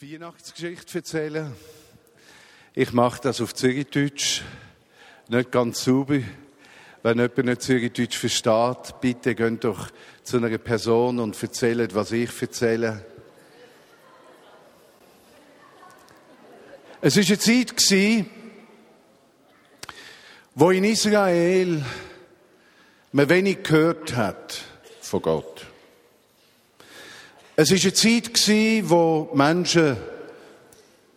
die Weihnachtsgeschichte erzählen. Ich mache das auf Zürichdeutsch, nicht ganz sauber. Wenn jemand nicht Zürichdeutsch versteht, bitte geht doch zu einer Person und erzählt, was ich erzähle. Es war eine Zeit, wo in Israel man wenig gehört hat von Gott. Es war eine Zeit, wo Menschen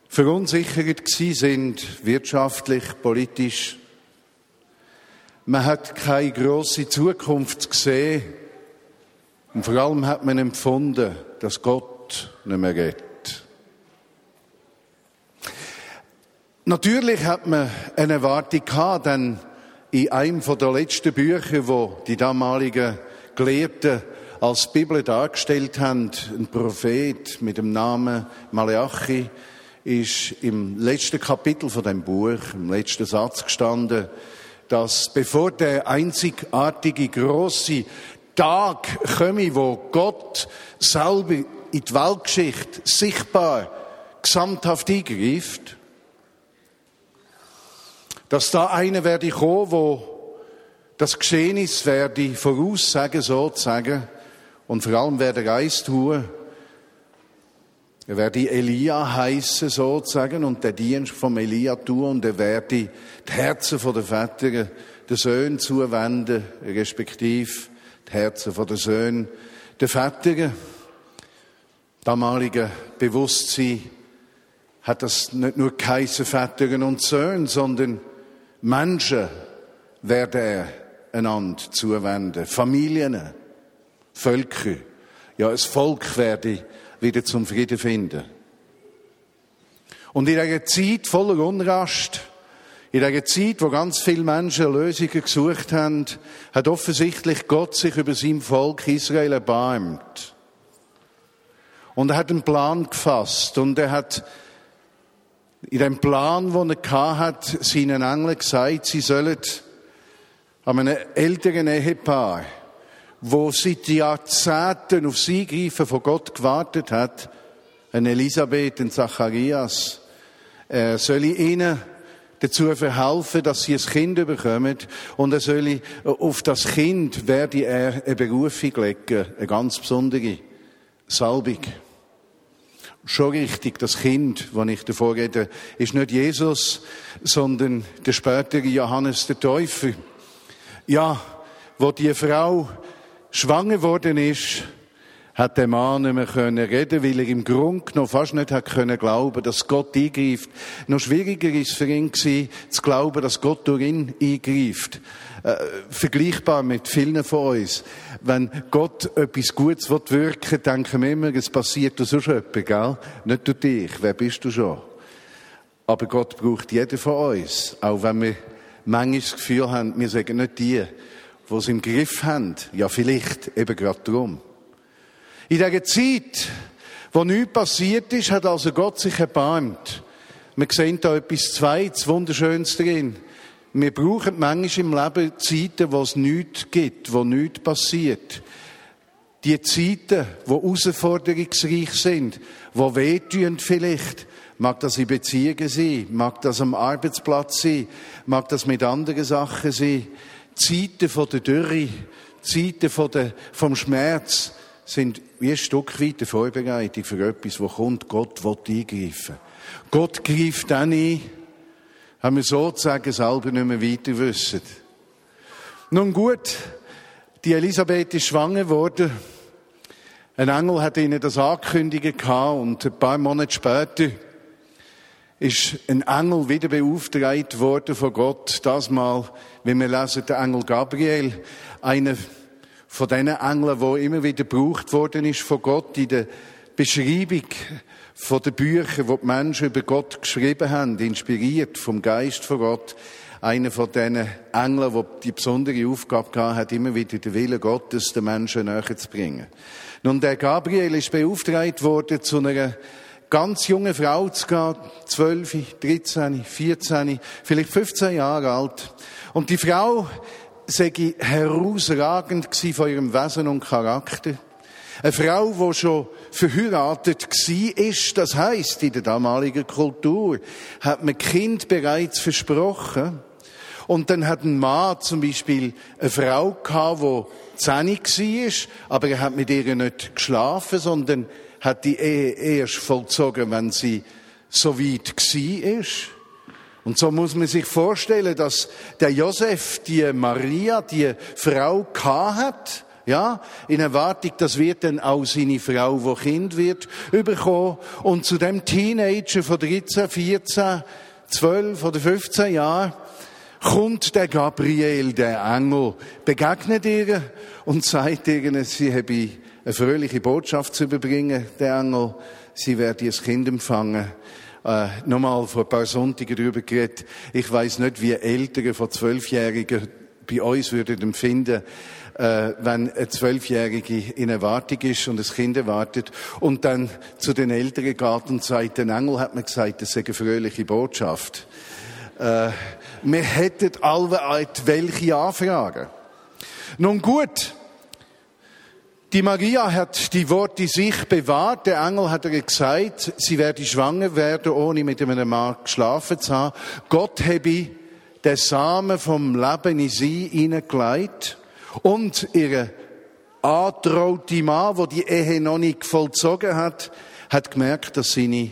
verunsichert sind, wirtschaftlich, politisch. Man hat keine große Zukunft gesehen. Und vor allem hat man empfunden, dass Gott nicht mehr geht. Natürlich hat man eine Erwartung gehabt, denn in einem der letzten Bücher, wo die damaligen Gelehrten als Bibel dargestellt haben, ein Prophet mit dem Namen Malachi, ist im letzten Kapitel von dem Buch, im letzten Satz gestanden, dass bevor der einzigartige große Tag komme, wo Gott selber in die Weltgeschichte sichtbar, gesamthaft eingreift, dass da einer werde kommen, wo das Geschehnis werde voraussagen, sozusagen, und vor allem wer der Geist tun, er werde Elia heißen sozusagen und der Dienst vom Elia tun und er werde die Herzen der Väter den Söhnen zuwenden, respektive die Herzen der Söhne der Väter. Damalige Bewusstsein hat das nicht nur geheißen Väter und Söhne, sondern Menschen werden er einander zuwenden, Familien Völker, ja, ein Volk werde wieder zum Frieden finden. Und in einer Zeit voller Unrast, in einer Zeit, wo ganz viele Menschen Lösungen gesucht haben, hat offensichtlich Gott sich über sein Volk Israel erbarmt. Und er hat einen Plan gefasst und er hat in dem Plan, den er hat, seinen Engeln gesagt, sie sollen an einem älteren Ehepaar wo seit Jahrzehnten auf sie greifen von Gott gewartet hat, ein Elisabeth, ein Zacharias, er soll ihnen dazu verhelfen, dass sie ein Kind bekommen und er soll auf das Kind werde er eine Berufung legen, eine ganz besondere Salbung. Schon richtig, das Kind, das ich davor rede, ist nicht Jesus, sondern der spätere Johannes der Täufer. Ja, wo die Frau schwanger worden ist, hat der Mann nicht mehr können reden, weil er im Grund noch fast nicht hat können glauben, dass Gott eingreift. Noch schwieriger ist für ihn gewesen, zu glauben, dass Gott durch ihn eingreift. Äh, vergleichbar mit vielen von uns. Wenn Gott etwas Gutes wirken will, denken wir immer, es passiert durch sonst jemand, gell? Nicht durch dich. Wer bist du schon? Aber Gott braucht jeden von uns. Auch wenn wir manchmal das Gefühl haben, wir sagen nicht die, die es im Griff haben. Ja, vielleicht eben gerade darum. In dieser Zeit, wo nichts passiert ist, hat also Gott sich erbarmt. Wir sehen da etwas Zweites, Wunderschönes drin. Wir brauchen manchmal im Leben Zeiten, wo es nichts gibt, wo nichts passiert. Die Zeiten, die herausforderungsreich sind, die wehtun vielleicht, mag das in Beziehungen sein, mag das am Arbeitsplatz sein, mag das mit anderen Sachen sein. Zeiten von der Dürre, Zeiten von der, vom Schmerz sind wie ein Stück weit eine Vorbereitung für etwas, wo kommt. Gott will eingreifen. Gott greift dann ein, haben wir sozusagen selber nicht mehr weiter wissen. Nun gut, die Elisabeth ist schwanger geworden. Ein Engel hat ihnen das angekündigt und ein paar Monate später ist ein Engel wieder beauftragt worden von Gott. Das mal, wenn wir lesen, der Engel Gabriel, einer von diesen Engeln, wo immer wieder gebraucht worden ist von Gott in der Beschreibung von den Büchern, die die Menschen über Gott geschrieben haben, inspiriert vom Geist von Gott. Einer von diesen Engeln, der die besondere Aufgabe gehabt hat, immer wieder den Willen Gottes den Menschen näher zu bringen. Nun, der Gabriel ist beauftragt worden zu einer ganz junge Frau zu gehen, 12, 13, 14, vielleicht 15 Jahre alt. Und die Frau sei herausragend von ihrem Wesen und Charakter. Eine Frau, die schon verheiratet war, ist, das heißt in der damaligen Kultur, hat man Kind bereits versprochen. Und dann hat ein Mann zum Beispiel eine Frau gehabt, die zehnig war, aber er hat mit ihr nicht geschlafen, sondern hat die Ehe erst vollzogen, wenn sie so weit war. Und so muss man sich vorstellen, dass der Josef die Maria, die Frau, hat, ja, in Erwartung, das wird dann auch seine Frau, wo Kind wird, überkommen. Und zu dem Teenager von 13, 14, 12 oder 15 Jahren kommt der Gabriel, der Engel, begegnet ihr und sagt ihr, sie habe eine fröhliche Botschaft zu überbringen, der Engel. Sie werden ihr Kind empfangen äh, nochmal vor ein paar Sonntagen darüber geredet. Ich weiß nicht, wie Eltern von Zwölfjährigen bei uns würden empfinden, äh, wenn eine Zwölfjährige in Erwartung ist und das Kind erwartet und dann zu den Eltern geht und sagt, der Engel hat mir gesagt, das sei eine fröhliche Botschaft. Äh, wir hätten alle welche Anfragen. Nun gut, die Maria hat die Worte sich bewahrt. Der Engel hat ihr gesagt, sie werde schwanger werden, ohne mit einem Mann geschlafen zu haben. Gott habe den Samen vom Leben in sie hineingelegt und ihre antraute Mann, wo die Ehe noch nicht vollzogen hat, hat gemerkt, dass seine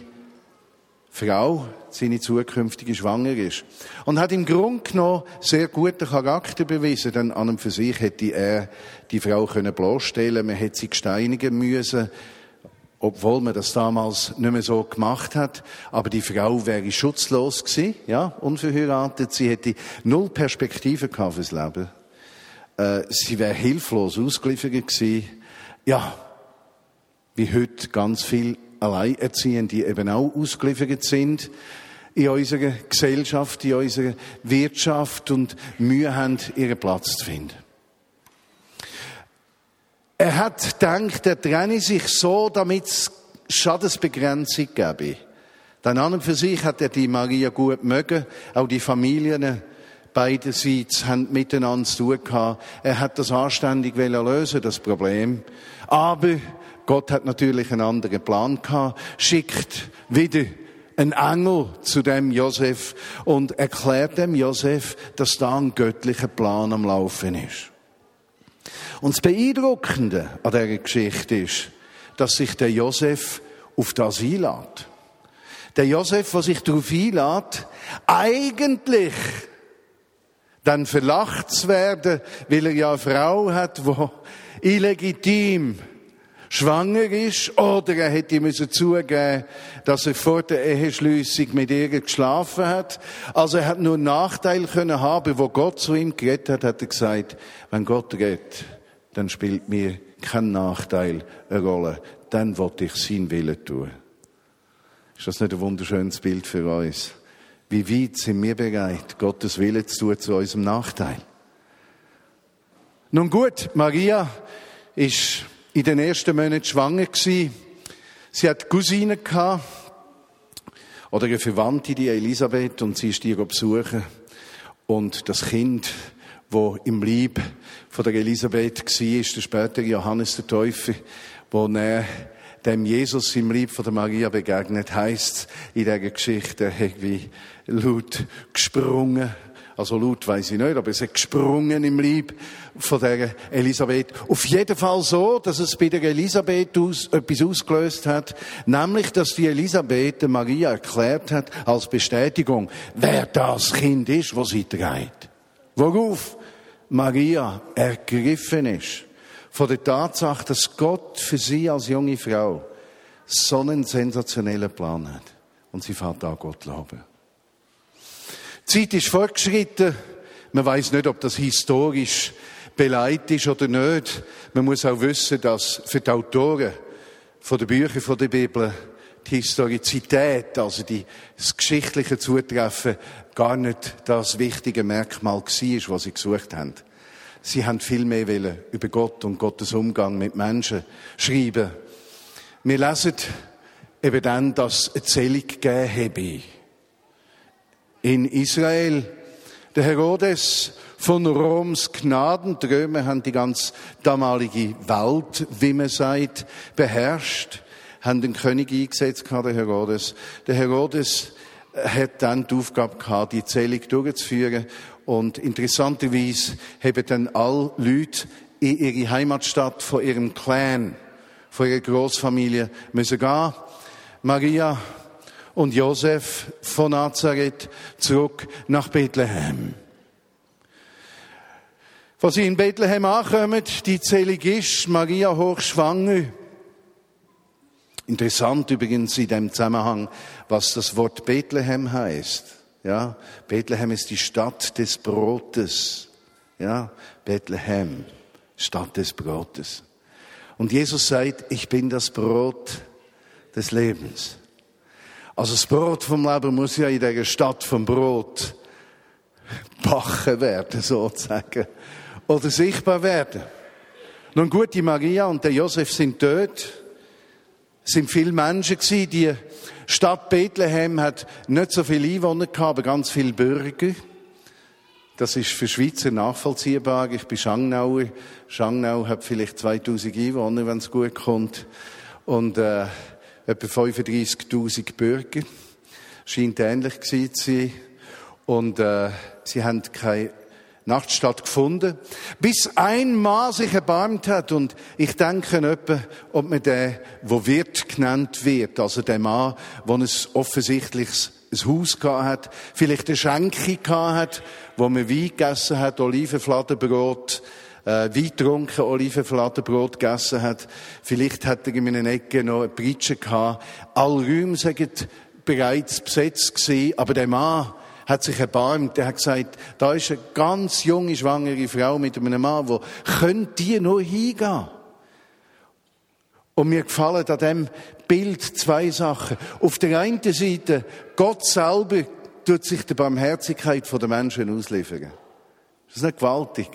Frau seine zukünftige Schwanger ist. Und hat im Grunde genommen sehr guten Charakter bewiesen, denn an und für sich hätte er die Frau können bloßstellen, man hätte sie gesteinigen müssen, obwohl man das damals nicht mehr so gemacht hat. Aber die Frau wäre schutzlos gewesen, ja, unverheiratet. Sie hätte null Perspektive gehabt fürs Leben. Äh, sie wäre hilflos ausgeliefert gewesen. Ja, wie heute ganz viel Alleinerziehende eben auch ausgeliefert sind in unserer Gesellschaft, in unserer Wirtschaft und Mühe haben, ihren Platz zu finden. Er hat gedacht, er trenne sich so, damit es Schadensbegrenzung gäbe. Dann an und für sich hat er die Maria gut mögen, auch die Familien beiderseits haben miteinander zu tun gehabt. Er hat das anständig lösen, das Problem. Aber Gott hat natürlich einen anderen Plan gehabt, schickt wieder ein Engel zu dem Josef und erklärt dem Josef, dass da ein göttlicher Plan am Laufen ist. Und das Beeindruckende an dieser Geschichte ist, dass sich der Josef auf das einlädt. Der Josef, der sich darauf einlädt, eigentlich dann verlacht zu werden, weil er ja eine Frau hat, die illegitim schwanger ist, oder er hätte müssen zugeben, dass er vor der Eheschliessung mit ihr geschlafen hat. Also er hat nur einen Nachteil können haben, wo Gott zu ihm geredet hat, hat er gesagt, wenn Gott redet, dann spielt mir kein Nachteil eine Rolle. Dann wollte ich sein Willen tun. Ist das nicht ein wunderschönes Bild für uns? Wie weit sind wir bereit, Gottes Willen zu tun zu unserem Nachteil? Nun gut, Maria ist in den ersten Monaten schwanger gewesen. Sie hat Cousine gehabt, oder eine Verwandte, die Elisabeth, und sie ist die besuchen. Und das Kind, wo im Lieb von der Elisabeth war, ist der spätere Johannes der Täufer, wo er dem Jesus im Lieb von der Maria begegnet, heißt in dieser Geschichte irgendwie laut gesprungen also laut weiß ich nicht, aber es hat gesprungen im Lieb von der Elisabeth. Auf jeden Fall so, dass es bei der Elisabeth aus, etwas ausgelöst hat, nämlich, dass die Elisabeth Maria erklärt hat als Bestätigung, wer das Kind ist, was sie trägt. Worauf Maria ergriffen ist von der Tatsache, dass Gott für sie als junge Frau so einen sensationellen Plan hat. Und sie fährt an Gott loben. Die Zeit ist fortgeschritten. Man weiß nicht, ob das historisch beleidigt ist oder nicht. Man muss auch wissen, dass für die Autoren von den Büchern von der Bibel die Historizität, also die, das geschichtliche Zutreffen, gar nicht das wichtige Merkmal war, was sie gesucht haben. Sie haben viel mehr über Gott und Gottes Umgang mit Menschen schreiben. Wir lesen eben dann, dass es Erzählung gegeben habe in Israel, Der Herodes von Roms Gnaden, die Römer haben die ganz damalige Welt, wie man sagt, beherrscht, haben den König eingesetzt, der Herodes. Der Herodes hat dann die Aufgabe gehabt, die Zählung durchzuführen. Und interessanterweise haben dann alle Leute in ihre Heimatstadt von ihrem Clan, von ihrer Großfamilie müssen gehen. Maria und Josef von Nazareth zurück nach Bethlehem. Was sie in Bethlehem ankommen, die Zählung ist Maria hochschwanger. Interessant übrigens in dem Zusammenhang, was das Wort Bethlehem heißt. Ja, Bethlehem ist die Stadt des Brotes. Ja, Bethlehem, Stadt des Brotes. Und Jesus sagt, ich bin das Brot des Lebens. Also das Brot vom Leben muss ja in der Stadt vom Brot backen werden, sozusagen oder sichtbar werden. Nun gut, die Maria und der Josef sind dort. Es sind viele Menschen gewesen. Die Stadt Bethlehem hat nicht so viele Einwohner gehabt, aber ganz viele Bürger. Das ist für Schweizer nachvollziehbar. Ich bin Schangnauer. Schangnau hat vielleicht 2000 Einwohner, wenn es gut kommt. Und äh, etwa 35.000 Bürger. Scheint ähnlich gewesen zu sein. Und äh, sie haben keine Nacht stattgefunden, bis ein Mann sich erbarmt hat und ich denke etwa, ob man den, wo Wirt genannt wird, also der Mann, wo ein offensichtliches ein Haus gehabt hat, vielleicht eine Schenke gehabt hat, wo man Wein gegessen hat, Olivenfladenbrot, äh, Wein getrunken, Olivenfladenbrot gegessen hat. Vielleicht hat er in einer Ecke noch eine Pritsche gehabt. Alle Räume sind bereits besetzt gewesen, aber der Mann hat sich erbarmt. Er hat gesagt, da ist eine ganz junge, schwangere Frau mit einem Mann, wo könnt die nur hingehen? Und mir gefallen an dem Bild zwei Sachen. Auf der einen Seite, Gott selber tut sich der Barmherzigkeit der Menschen ausliefern. Das ist nicht gewaltig.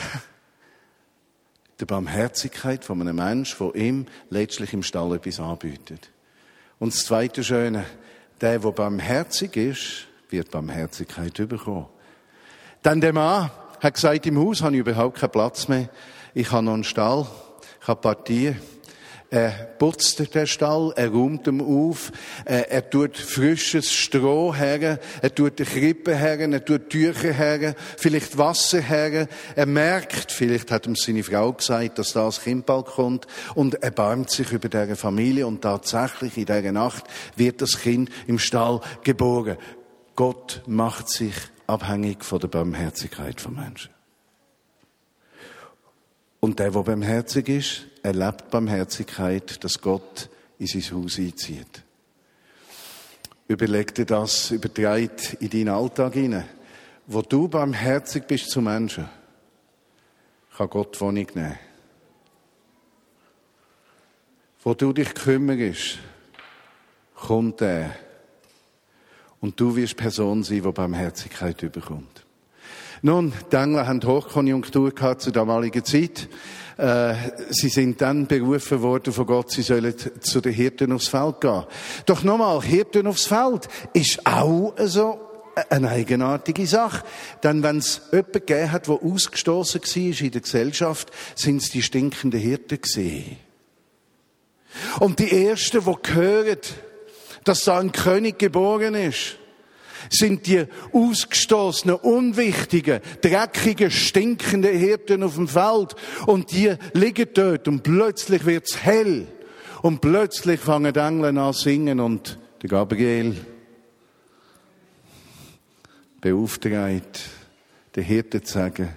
Der Barmherzigkeit von einem Menschen, der ihm letztlich im Stall etwas anbietet. Und das zweite Schöne, der, der barmherzig ist, wird Barmherzigkeit bekommen. Dann der Mann hat gesagt, im Haus habe ich überhaupt keinen Platz mehr. Ich habe noch einen Stall, ich habe Partien. Er putzt den Stall, er räumt ihn auf, er tut frisches Stroh her, er tut die Krippe her, er tut Tücher her, vielleicht Wasser her. Er merkt, vielleicht hat ihm seine Frau gesagt, dass da das Kind bald kommt und er erbarmt sich über diese Familie und tatsächlich in dieser Nacht wird das Kind im Stall geboren. Gott macht sich abhängig von der Barmherzigkeit von Menschen. Und der, der barmherzig ist, erlebt Barmherzigkeit, dass Gott in sein Haus einzieht. Überleg dir das, übertreit in deinen Alltag hinein. Wo du barmherzig bist zu Menschen, kann Gott Wohnung nehmen. Wo du dich kümmerst, kommt er. Und du wirst Person sein, die Barmherzigkeit überkommt. Nun, die Engler haben Hochkonjunktur gehabt zur damaligen Zeit. Äh, sie sind dann berufen worden von Gott, sie sollen zu den Hirten aufs Feld gehen. Doch nochmal, Hirten aufs Feld ist auch so eine eigenartige Sache. Denn wenn es jemanden gegeben hat, der ausgestoßen war in der Gesellschaft, sind es die stinkenden Hirten gewesen. Und die Ersten, die hören, dass da ein König geboren ist, sind die ausgestoßenen, unwichtigen, dreckigen, stinkenden Hirten auf dem Feld und die liegen dort und plötzlich wird's hell und plötzlich fangen die Engel an zu singen und der Gabriel beauftragt, den Hirten zu sagen,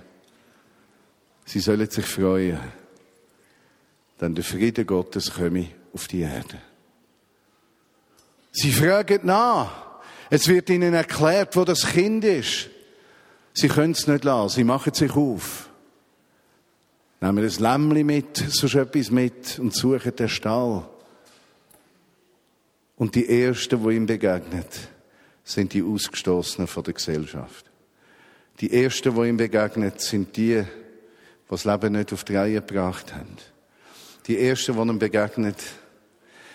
sie sollen sich freuen, denn der Friede Gottes komme auf die Erde. Sie fragen nach, es wird ihnen erklärt, wo das Kind ist. Sie können es nicht lassen. Sie machen sich auf. Nehmen das Lämmli mit, so etwas mit und suchen den Stall. Und die Ersten, die ihm begegnen, sind die Ausgestoßenen von der Gesellschaft. Die Ersten, die ihm begegnen, sind die, die das Leben nicht auf die Reihe gebracht haben. Die Ersten, die ihm begegnen,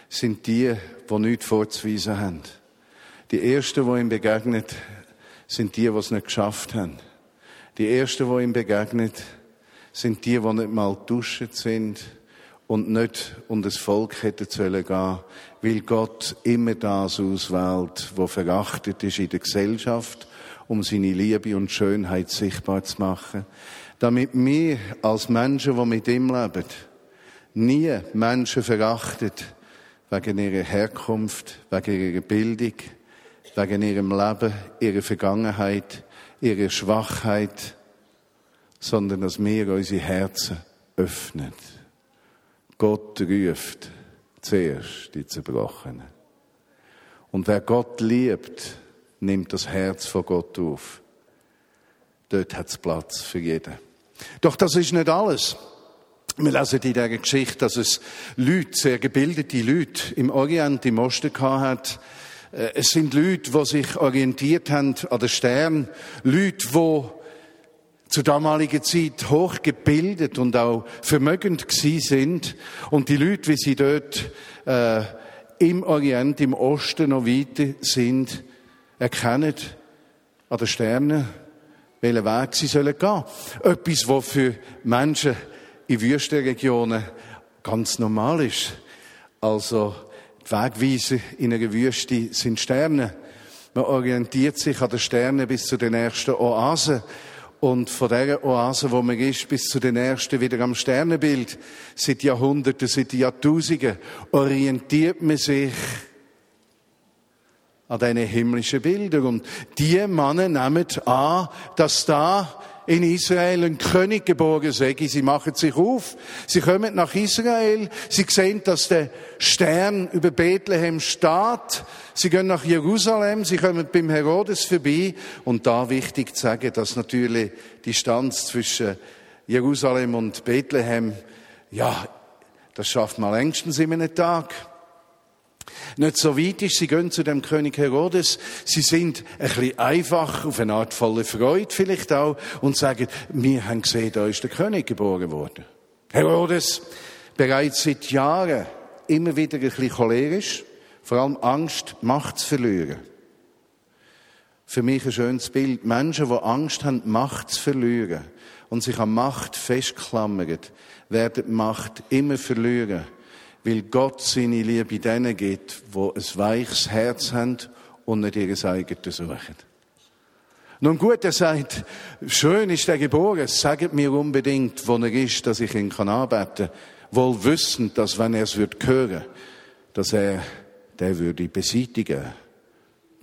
sind die, die nichts vorzuweisen haben. Die ersten, die ihm begegnet, sind die, die es nicht geschafft haben. Die Ersten, die ihm begegnet, sind die, die nicht mal duschen sind und nicht um das Volk hätten sollen gehen, weil Gott immer das auswählt, wo verachtet ist in der Gesellschaft, um seine Liebe und Schönheit sichtbar zu machen, damit wir als Menschen, die mit ihm leben, nie Menschen verachtet wegen ihrer Herkunft, wegen ihrer Bildung, wegen ihrem Leben, ihrer Vergangenheit, ihrer Schwachheit, sondern dass wir unsere Herzen öffnen. Gott ruft zuerst die Zerbrochenen. Und wer Gott liebt, nimmt das Herz von Gott auf. Dort hat es Platz für jeden. Doch das ist nicht alles. Wir lesen in dieser Geschichte, dass es Leute, sehr gebildete Leute im Orient, im Osten hat. Äh, es sind Leute, die sich orientiert haben an den Stern. Leute, die zur damaligen Zeit hochgebildet und auch vermögend gewesen sind. Und die Leute, wie sie dort äh, im Orient, im Osten noch weiter sind, erkennen an den Sternen, welchen Weg sie sollen gehen. Etwas, was für Menschen in Wüstenregionen ganz normal ist. Also, Wegweiser in einer Wüste sind Sterne. Man orientiert sich an den Sternen bis zu den nächsten Oasen. Und von der Oase, wo man ist, bis zu den ersten wieder am Sternenbild, seit Jahrhunderten, seit Jahrtausenden, orientiert man sich an diesen himmlischen Bildern. Und die Männer nehmen an, dass da in Israel ein König geboren sei. Sie machen sich auf, sie kommen nach Israel, sie sehen, dass der Stern über Bethlehem steht, sie gehen nach Jerusalem, sie kommen beim Herodes vorbei. Und da wichtig zu sagen, dass natürlich die Distanz zwischen Jerusalem und Bethlehem, ja, das schafft man längstens in einem Tag nicht so weit ist. Sie gehen zu dem König Herodes. Sie sind ein bisschen einfach, auf eine Art volle Freude vielleicht auch, und sagen, wir haben gesehen, da ist der König geboren worden. Herodes, bereits seit Jahren immer wieder ein bisschen cholerisch, vor allem Angst, Macht zu verlieren. Für mich ein schönes Bild. Menschen, die Angst haben, Macht zu verlieren und sich an Macht festklammern, werden Macht immer verlieren weil Gott seine Liebe denen gibt, wo ein weiches Herz haben und nicht ihr eigenes suchen. Nun gut, er sagt, schön ist er geboren, sagt mir unbedingt, wo er ist, dass ich ihn kann anbeten wohl wissend, dass wenn er es wird hören, dass er der würde beseitigen,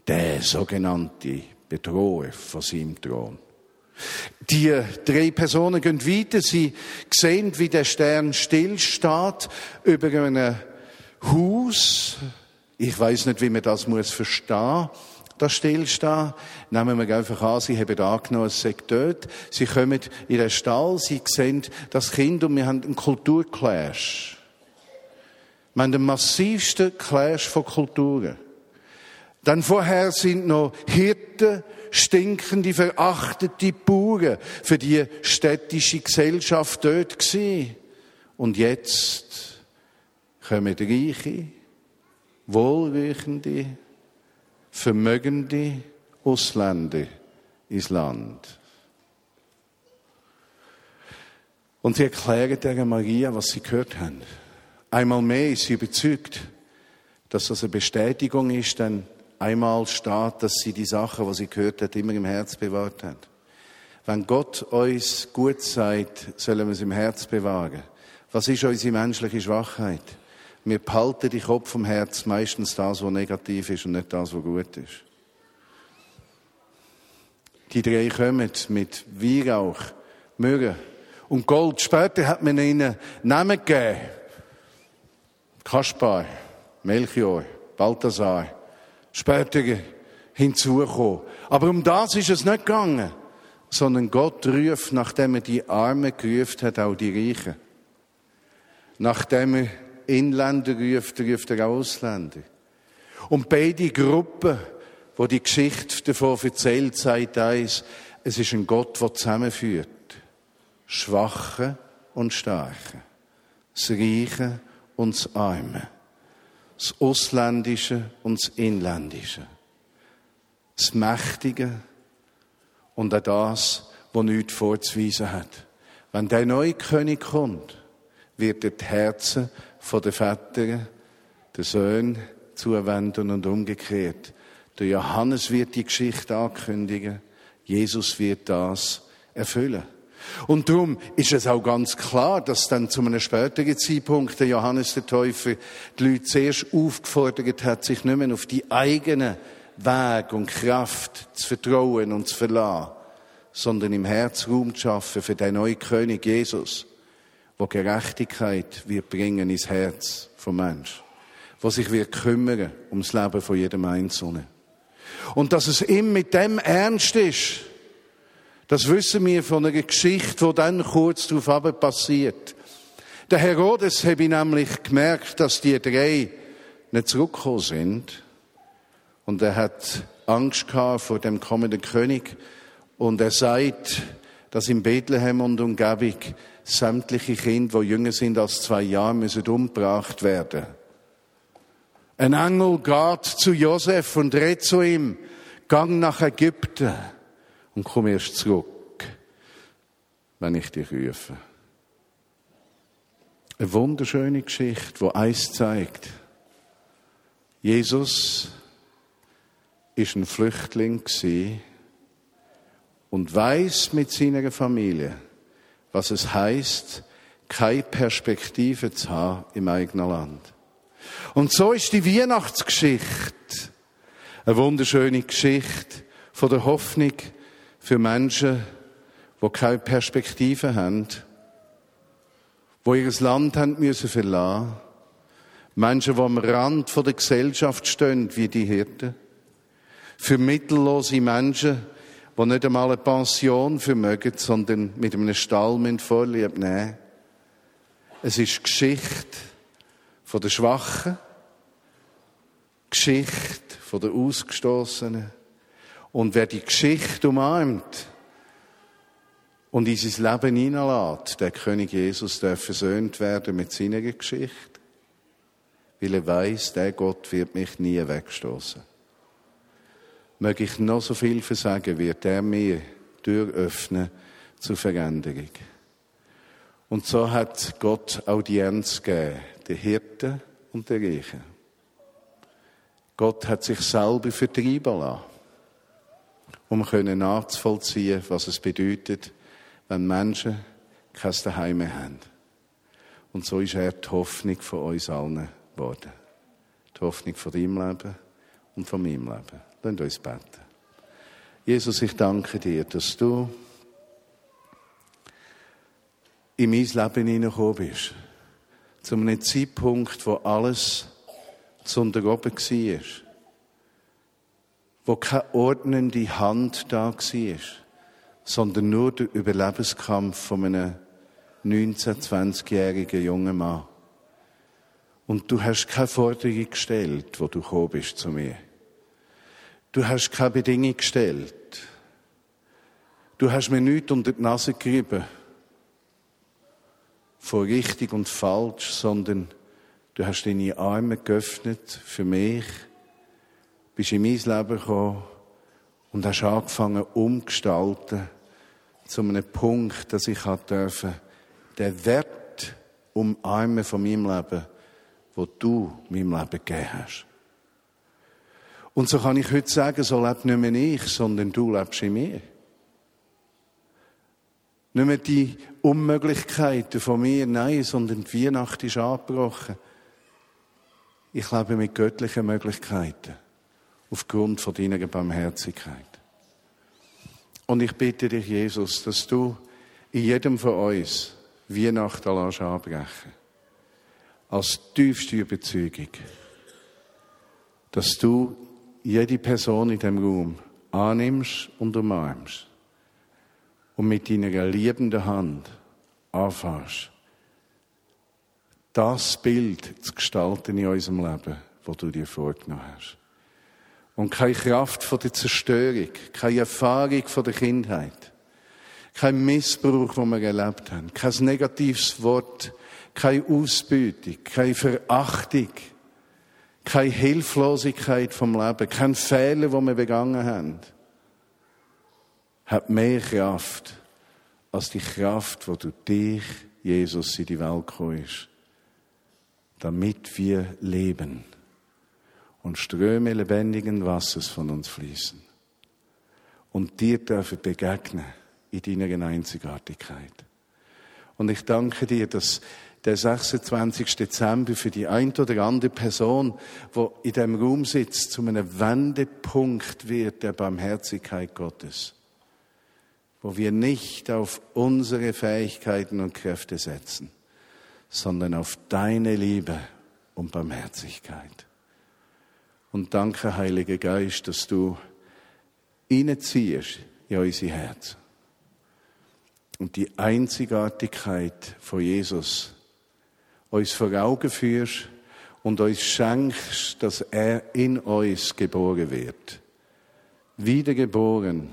der sogenannte Bedroher von seinem Thron. Die drei Personen gehen weiter. Sie sehen, wie der Stern stillsteht über einem Haus. Ich weiß nicht, wie man das muss verstehen das Stillstehen. Nehmen wir einfach an, Sie haben angenommen, es sei dort. Sie kommen in den Stall, Sie sehen das Kind und wir haben einen Kulturclash. Wir haben den massivsten Clash von Kulturen. Dann vorher sind noch Hirten, stinkende, verachtete Bauern für die städtische Gesellschaft dort gewesen. Und jetzt kommen reiche, wohlriechende, vermögende Ausländer ins Land. Und sie erklären der Maria, was sie gehört haben. Einmal mehr ist sie überzeugt, dass das eine Bestätigung ist, denn einmal steht, dass sie die Sachen, was sie gehört hat, immer im Herz bewahrt hat. Wenn Gott uns gut sagt, sollen wir es im Herz bewahren. Was ist unsere menschliche Schwachheit? Wir behalten die Kopf vom Herz meistens das, was negativ ist und nicht das, was gut ist. Die drei kommen mit Weihrauch, Myrrhe und Gold. Später hat man ihnen Namen gegeben. Kaspar, Melchior, Balthasar später hinzukommen. Aber um das ist es nicht gegangen, sondern Gott ruft, nachdem er die Armen gerufen hat, auch die Reichen. Nachdem er Inländer ruft, ruft er auch Ausländer. Und beide Gruppen, wo die Geschichte davon erzählt, sagt eins, es ist ein Gott, der zusammenführt. Schwache und Starke. Das Reiche und das Arme das Ausländische und das Inländische, das Mächtige und auch das, was nichts vorzuweisen hat. Wenn der neue König kommt, wird er die Herzen der Väter, der Söhne zuwenden und umgekehrt. Der Johannes wird die Geschichte ankündigen. Jesus wird das erfüllen. Und darum ist es auch ganz klar, dass dann zu einem späteren Zeitpunkt der Johannes der Täufer die Leute zuerst aufgefordert hat, sich nicht mehr auf die eigenen Weg und Kraft zu vertrauen und zu verlassen, sondern im Herz Raum zu schaffen für den neuen König Jesus, wo Gerechtigkeit wird bringen ins Herz vom Mensch, wo sich wird kümmern ums Leben von jedem Einzelnen. Und dass es ihm mit dem ernst ist, das wissen wir von einer Geschichte, die dann kurz darauf passiert. Der Herodes habe ich nämlich gemerkt, dass die drei nicht zurückgekommen sind. Und er hat Angst gehabt vor dem kommenden König. Und er sagt, dass in Bethlehem und Umgebung sämtliche Kinder, die jünger sind als zwei Jahre, müssen umgebracht werden. Ein Engel geht zu Josef und redet zu ihm, gang nach Ägypten und komm erst zurück, wenn ich dich rufe. Eine wunderschöne Geschichte, wo eins zeigt. Jesus ist ein Flüchtling und weiß mit seiner Familie, was es heißt, keine Perspektive zu haben im eigenen Land. Und so ist die Weihnachtsgeschichte eine wunderschöne Geschichte von der Hoffnung für Menschen, die keine Perspektive haben, die ihr Land haben müssen verlassen. Menschen, die am Rand der Gesellschaft stehen, wie die Hirten. Für mittellose Menschen, die nicht einmal eine Pension vermögen, sondern mit einem Stall vorlieb nehmen. Es ist Geschichte der Schwachen, Geschichte der Ausgestoßenen, und wer die Geschichte umarmt und in sein Leben hineinlässt, der König Jesus darf versöhnt werden mit seiner Geschichte, weil er weiß, der Gott wird mich nie wegstoßen. Möge ich noch so viel versagen, wird er mir Tür öffnen zur Veränderung. Und so hat Gott Audienz gegeben, der Hirten und der Reichen. Gott hat sich selber vertreiben lassen um nachzuvollziehen, was es bedeutet, wenn Menschen kein Daheim mehr haben. Und so ist er die Hoffnung von uns allen geworden. Die Hoffnung von deinem Leben und von meinem Leben. Lasst uns beten. Jesus, ich danke dir, dass du in mein Leben hineingekommen bist. Zu einem Zeitpunkt, wo alles zu unteroben war wo keine ordnende Hand da war, sondern nur der Überlebenskampf von einem 19-, 20-jährigen jungen Mann. Und du hast keine Forderung gestellt, wo du gekommen bist zu mir. Du hast keine Bedingung gestellt. Du hast mir nichts unter die Nase gerieben von richtig und falsch, sondern du hast deine Arme geöffnet für mich bist in mein Leben gekommen und hast angefangen umgestalten zu einem Punkt, dass ich dürfen, den Wert umarmen von meinem Leben, wo du meinem Leben gegeben hast. Und so kann ich heute sagen, so lebt nicht mehr ich, sondern du lebst in mir. Nicht mehr die Unmöglichkeiten von mir, nein, sondern die Weihnacht ist angebrochen. Ich lebe mit göttlichen Möglichkeiten aufgrund von deiner Barmherzigkeit. Und ich bitte dich, Jesus, dass du in jedem von uns Weihnachten anbrechen Als tiefste Überzeugung. Dass du jede Person in dem Raum annimmst und umarmst. Und mit deiner liebenden Hand anfängst, das Bild zu gestalten in unserem Leben, das du dir vorgenommen hast. Und keine Kraft von der Zerstörung, keine Erfahrung von der Kindheit, kein Missbrauch, den wir erlebt haben, kein negatives Wort, keine Ausbeutung, keine Verachtung, keine Hilflosigkeit vom Leben, kein Fehler, den wir begangen haben. hat mehr Kraft als die Kraft, wo du dich, Jesus, in die Welt gekommen damit wir leben und Ströme lebendigen Wassers von uns fließen und dir dürfen begegnen in deiner Einzigartigkeit. Und ich danke dir, dass der 26. Dezember für die ein oder andere Person, wo in dem Raum sitzt, zu einem Wendepunkt wird der Barmherzigkeit Gottes, wo wir nicht auf unsere Fähigkeiten und Kräfte setzen, sondern auf deine Liebe und Barmherzigkeit. Und danke, Heiliger Geist, dass du hineinziehst in unsere Herzen und die Einzigartigkeit von Jesus uns vor Augen führst und uns schenkst, dass er in uns geboren wird. Wiedergeboren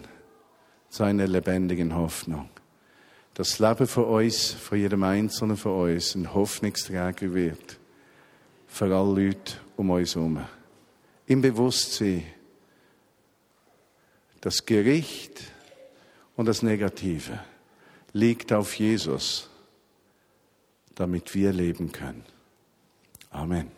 zu einer lebendigen Hoffnung. Das Leben von uns, von jedem Einzelnen von uns, ein Hoffnungsträger wird. Für alle Leute um uns herum. Im Bewusstsein, das Gericht und das Negative liegt auf Jesus damit wir leben können. Amen.